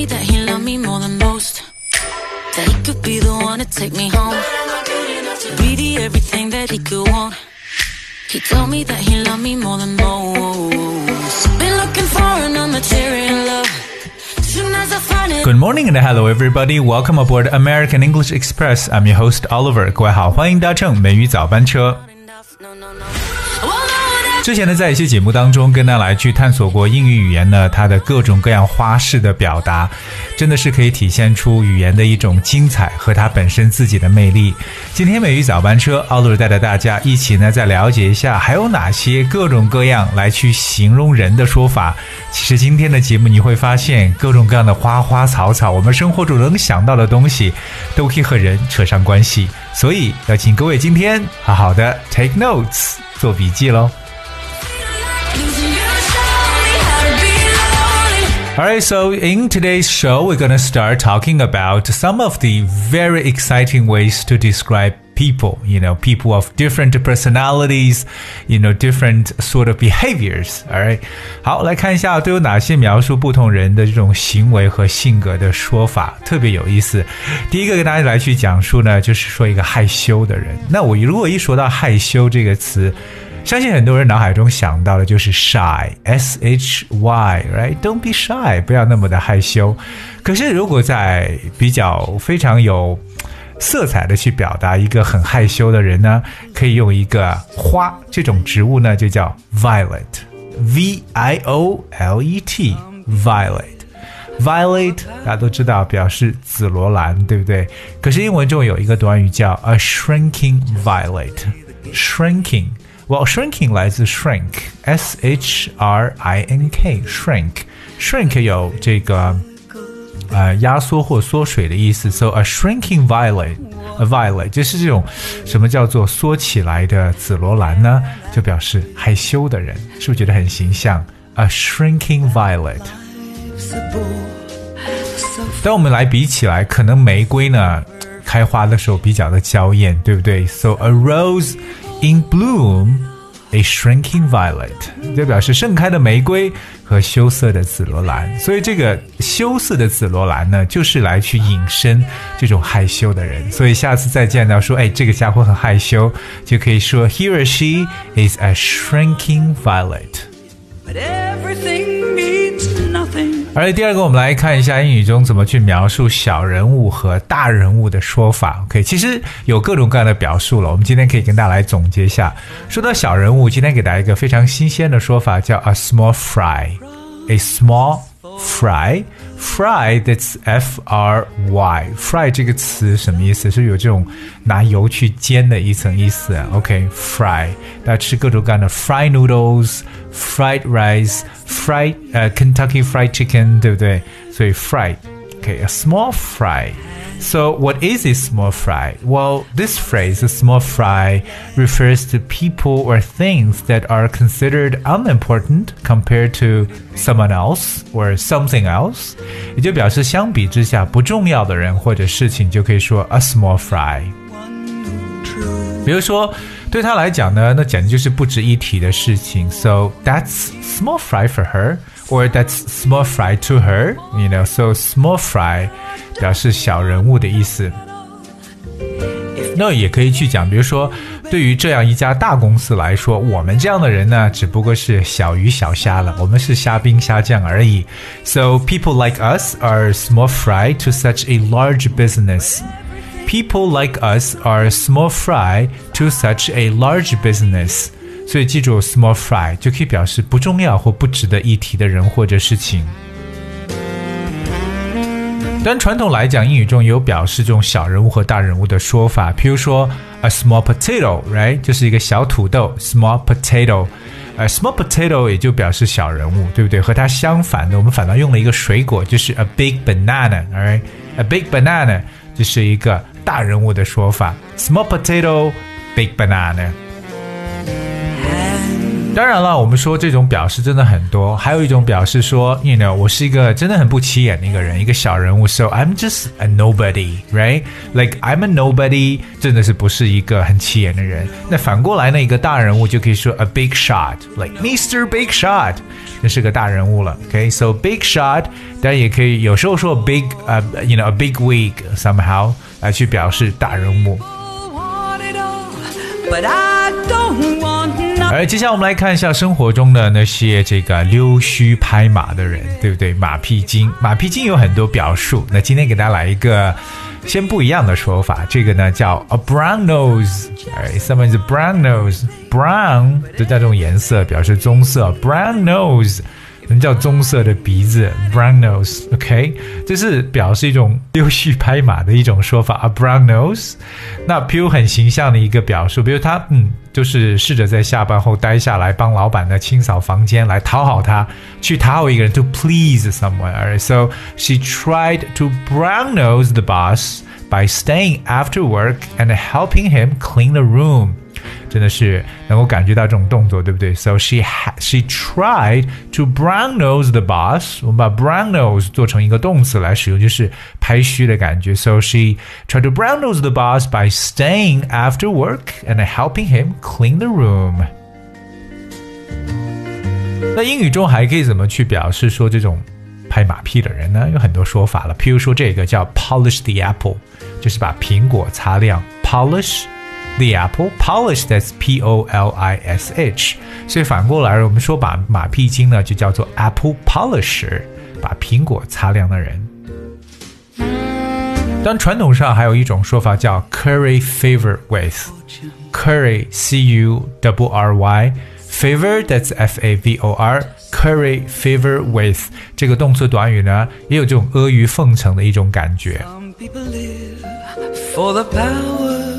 me that he loved me more than most. That he could be the one to take me home. Be the everything that he could want. He told me that he loved me more than most. Been looking for an unmaterial love. Soon as I find it. Good morning and hello everybody. Welcome aboard American English Express. I'm your host Oliver. 各位好，欢迎搭乘美语早班车。 No, no, no. Well, no, that 之前呢，在一些节目当中跟大家来去探索过英语语言呢，它的各种各样花式的表达，真的是可以体现出语言的一种精彩和它本身自己的魅力。今天美语早班车，奥鲁带着大家一起呢，再了解一下还有哪些各种各样来去形容人的说法。其实今天的节目你会发现，各种各样的花花草草，我们生活中能想到的东西，都可以和人扯上关系。所以要请各位今天好好的 take notes，做笔记喽。Alright, so in today's show, we're gonna start talking about some of the very exciting ways to describe people. You know, people of different personalities, you know, different sort of behaviors. Alright，好，来看一下都有哪些描述不同人的这种行为和性格的说法，特别有意思。第一个跟大家来去讲述呢，就是说一个害羞的人。那我如果一说到害羞这个词， 相信很多人脑海中想到的就是 shy，s h y，right？Don't be shy，不要那么的害羞。可是如果在比较非常有色彩的去表达一个很害羞的人呢，可以用一个花这种植物呢，就叫 violet，v i o l e t，violet。Violet，大家都知道表示紫罗兰，对不对？可是英文中有一个短语叫 a shrinking violet，shrinking。Well, shrinking 来自 shrink，s h r i n k，shrink，shrink 有这个呃压缩或缩水的意思。So a shrinking violet，a violet 就是这种什么叫做缩起来的紫罗兰呢？就表示害羞的人，是不是觉得很形象？A shrinking violet。当我们来比起来，可能玫瑰呢开花的时候比较的娇艳，对不对？So a rose in bloom, a shrinking violet，就表示盛开的玫瑰和羞涩的紫罗兰。所以这个羞涩的紫罗兰呢，就是来去引申这种害羞的人。所以下次再见到说，哎，这个家伙很害羞，就可以说 he or she is a shrinking violet。 But everything means nothing. 而第二个，我们来看一下英语中怎么去描述小人物和大人物的说法。OK，其实有各种各样的表述了。我们今天可以跟大家来总结一下。说到小人物，今天给大家一个非常新鲜的说法，叫 a small fry。a small fry。fry that's f r y fry 这个词什么意思？是有这种拿油去煎的一层意思。OK，fry，、大家吃各种各样的 fried noodles、fried rice、fried 呃、Kentucky Fried Chicken，对不对？所以 fried。Okay, a small fry. So, what is a small fry? Well, this phrase, a small fry, refers to people or things that are considered unimportant compared to someone else or something else. 也就表示相比之下不重要的人或者事情，就可以说 a small fry。比如说，对他来讲呢，那简直就是不值一提的事情。So that's small fry for her, or that's small fry to her. You know, so small fry 表示小人物的意思。那也可以去讲，比如说，对于这样一家大公司来说，我们这样的人呢，只不过是小鱼小虾了，我们是虾兵虾将而已。So people like us are small fry to such a large business. People like us are small fry to such a large business. 所以记住 small fry 就可以表示不重要或不值得一提的人或者事情。 但传统来讲，英语中有表示这种小人物和大人物的说法，譬如说 a small potato，right，就是一个小土豆，small potato。呃，small potato 也就表示小人物，对不对？和它相反的，我们反倒用了一个水果，就是 a big banana，right？a big banana 就是一个大人物的说法，small potato，big banana。And 当然了，我们说这种表示真的很多，还有一种表示说，you know，我是一个真的很不起眼的一个人，一个小人物，so I'm just a nobody，right？Like I'm a nobody，真的是不是一个很起眼的人。那反过来呢，一个大人物就可以说 a big shot，like Mr. Big Shot，这是个大人物了。OK，so、big shot，当然也可以有时候说 big，呃、uh,，you know，a big wig somehow 来去表示大人物。 want it all, but I don't want nothing. 而接下来我们来看一下生活中的那些这个溜须拍马的人，对不对？马屁精，马屁精有很多表述。那今天给大家来一个先不一样的说法，这个呢叫 a brown nose。哎，someone is a brown nose，brown 就带这种颜色表示棕色，brown nose。什么叫棕色的鼻子？brown nose，OK，、这是表示一种溜须拍马的一种说法。a brown nose，那譬如很形象的一个表述，比如他嗯，就是试着在下班后待下来，帮老板呢清扫房间，来讨好他，去讨好一个人，to please someone。Alright, so she tried to brown nose the boss by staying after work and helping him clean the room. 真的是能够感觉到这种动作，对不对？So she ha she tried to brown nose the boss。我们把 brown nose 做成一个动词来使用，就是拍虚的感觉。So she tried to brown nose the boss by staying after work and helping him clean the room。那英语中还可以怎么去表示说这种拍马屁的人呢？有很多说法了。譬如说这个叫 polish the apple，就是把苹果擦亮。polish the apple polish that's p o l i s h，所以反过来我们说把马屁精呢就叫做 apple polisher，把苹果擦亮的人。当传统上还有一种说法叫 curry favor with，curry c u w r y。Favor that's F A V O R curry favor with 这个动词短语呢，也有这种阿谀奉承的一种感觉。 Some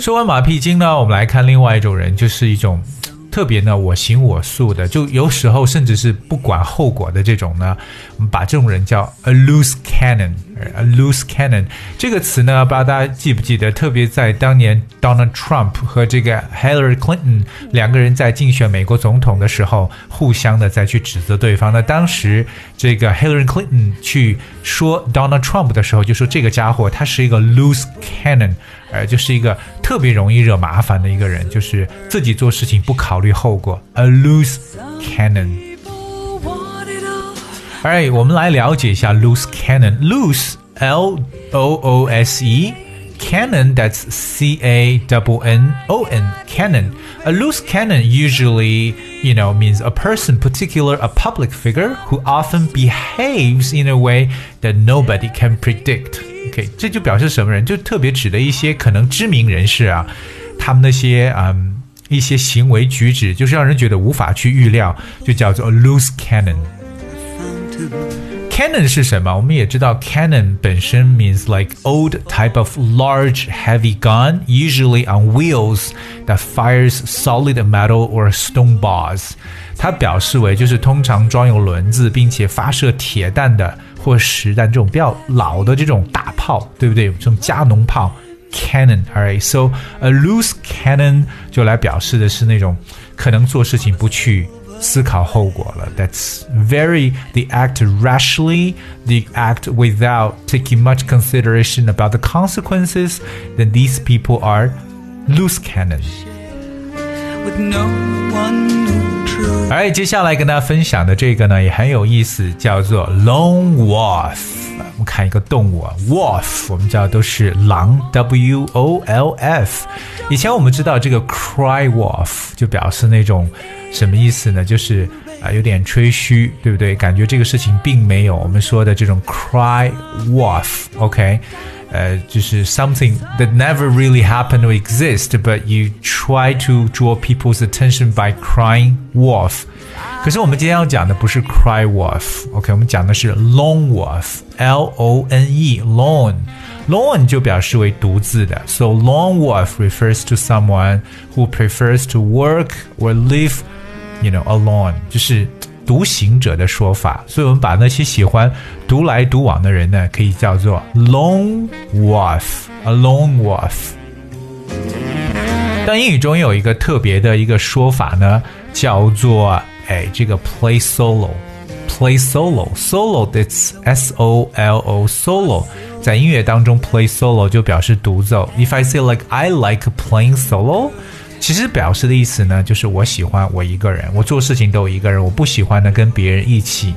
说完马屁精呢，我们来看另外一种人，就是一种特别呢我行我素的，就有时候甚至是不管后果的这种呢，我们把这种人叫 a loose cannon。A loose cannon 这个词呢，不知道大家记不记得？特别在当年 Donald Trump 和这个 Hillary Clinton 两个人在竞选美国总统的时候，互相的再去指责对方。那当时这个 Hillary Clinton 去说 Donald Trump 的时候，就说这个家伙他是一个 loose cannon。呃，就是一个特别容易惹麻烦的一个人，就是自己做事情不考虑后果，a loose cannon。People want it all. Alright，我们来了解一下 loose cannon。loose L O O S E cannon that's C A W N O N cannon. A loose cannon usually, you know, means a person, particular a public figure who often behaves in a way that nobody can predict. OK，这就表示什么人？就特别指的一些可能知名人士啊，他们那些嗯一些行为举止，就是让人觉得无法去预料，就叫做 a loose cannon。 Cannon 是什么？我们也知道，Cannon 本身 means like old type of large heavy gun, usually on wheels that fires solid metal or stone bars。它表示为就是通常装有轮子，并且发射铁弹的或实弹这种比较老的这种大炮，对不对？这种加农炮。Cannon, alright. So a loose cannon 就来表示的是那种可能做事情不去思考后果了。That's very the act rashly, the act without taking much consideration about the consequences. Then these people are loose cannon. With no one who truly 而接下来跟大家分享的这个呢也很有意思，叫做 lone wolf。我们看一个动物啊，wolf，我们知道都是狼，W O L F。以前我们知道这个 cry wolf 就表示那种什么意思呢？就是啊、有点吹嘘，对不对？感觉这个事情并没有我们说的这种 cry wolf，OK？、呃，就是 something that never really happened or exist, but you try to draw people's attention by crying wolf. 可是我们今天要讲的不是 cry wolf，OK？、我们讲的是 lone wolf，L O N E，lone。Lone 就表示为独自的，so lone wolf refers to someone who prefers to work or live, you know, alone，就是 独行者的说法。所以我们把那些喜欢独来独往的人呢，可以叫做 lone wolf，a lone wolf。但英语中有一个特别的一个说法呢，叫做哎这个 play solo。play solo solo it's s o l o solo 在音乐当中 play solo 就表示独奏。If I say like I like playing solo，其实表示的意思呢，就是我喜欢我一个人，我做事情都一个人，我不喜欢呢跟别人一起。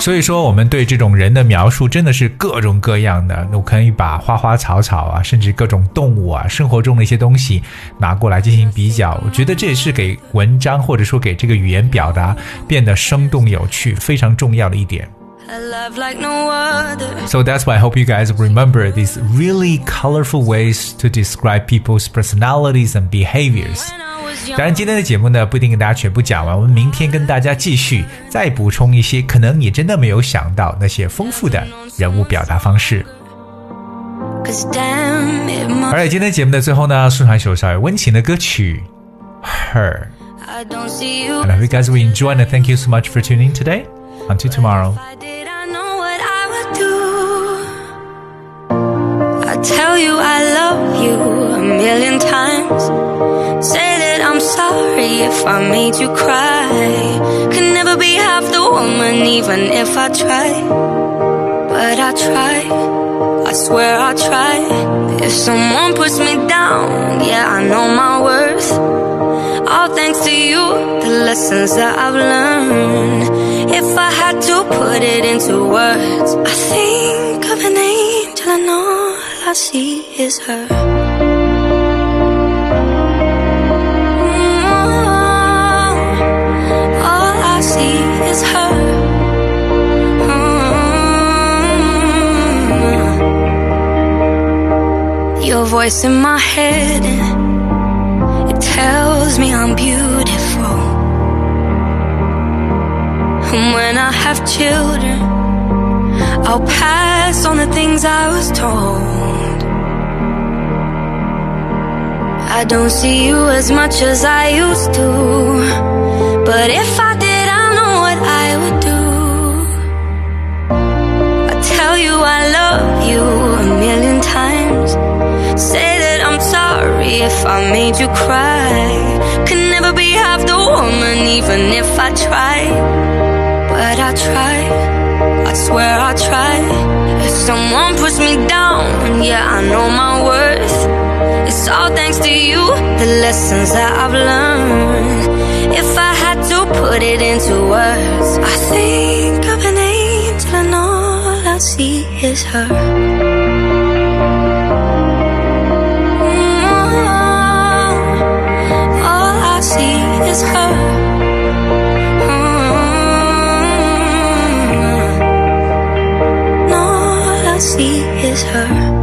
所以说，我们对这种人的描述真的是各种各样的。我可以把花花草草啊，甚至各种动物啊，生活中的一些东西拿过来进行比较。我觉得这也是给文章或者说给这个语言表达变得生动有趣非常重要的一点。So that's why I hope you guys remember these really colorful ways to describe people's personalities and behaviors. 当然，今天的节目呢不一定跟大家全部讲完，我们明天跟大家继续再补充一些可能你真的没有想到那些丰富的人物表达方式。而且今天节目的最后呢，送上一首稍微温情的歌曲《Her》。And I hope you guys will enjoy and thank you so much for tuning today. Until tomorrow. Tell you I love you a million times. Say that I'm sorry if I made you cry. Can never be half the woman, even if I try. But I try, I swear I try. If someone puts me down, yeah, I know my worth. All thanks to you, the lessons that I've learned. If I had to put it into words, I think of an angel I know I see is her. Mm, all I see is her. Mm. Your voice in my head, it tells me I'm beautiful. And when I have children, I'll pass on the things I was told. I don't see you as much as I used to. But if I did, I know what I would do. I tell you I love you a million times. Say that I'm sorry if I made you cry. Can never be half the woman, even if I try. But I try, I swear I try. If someone puts me down, yeah, I know my worth. It's all thanks to you, the lessons that I've learned. If I had to put it into words, I think of an angel and all I see is her. Mm, all I see is her. I see is her.